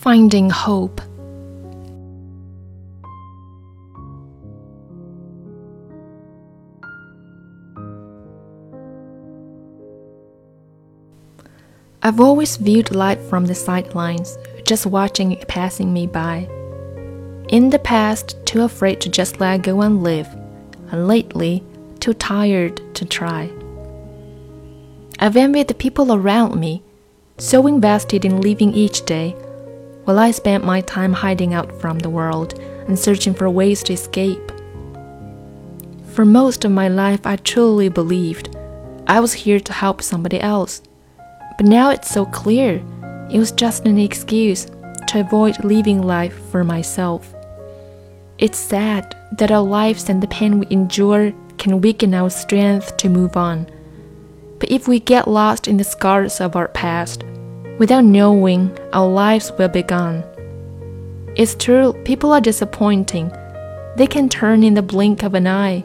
Finding Hope. I've always viewed life from the sidelines, just watching it passing me by. In the past, too afraid to just let go and live, and lately, too tired to try. I've envied the people around me, so invested in living each day, while I spent my time hiding out from the world and searching for ways to escape. For most of my life, I truly believed I was here to help somebody else. But now it's so clear it was just an excuse to avoid living life for myself. It's sad that our lives and the pain we endure can weaken our strength to move on. But if we get lost in the scars of our past, without knowing, our lives will be gone. It's true, people are disappointing. They can turn in the blink of an eye,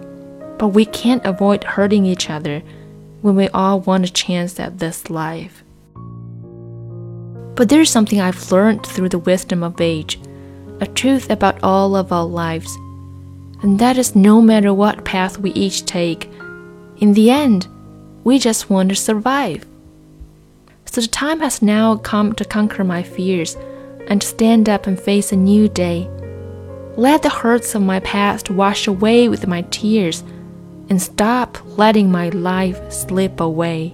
but we can't avoid hurting each other when we all want a chance at this life. But there's something I've learned through the wisdom of age, a truth about all of our lives. And that is no matter what path we each take, in the end, we just want to survive. So the time has now come to conquer my fears and stand up and face a new day. Let the hurts of my past wash away with my tears and stop letting my life slip away.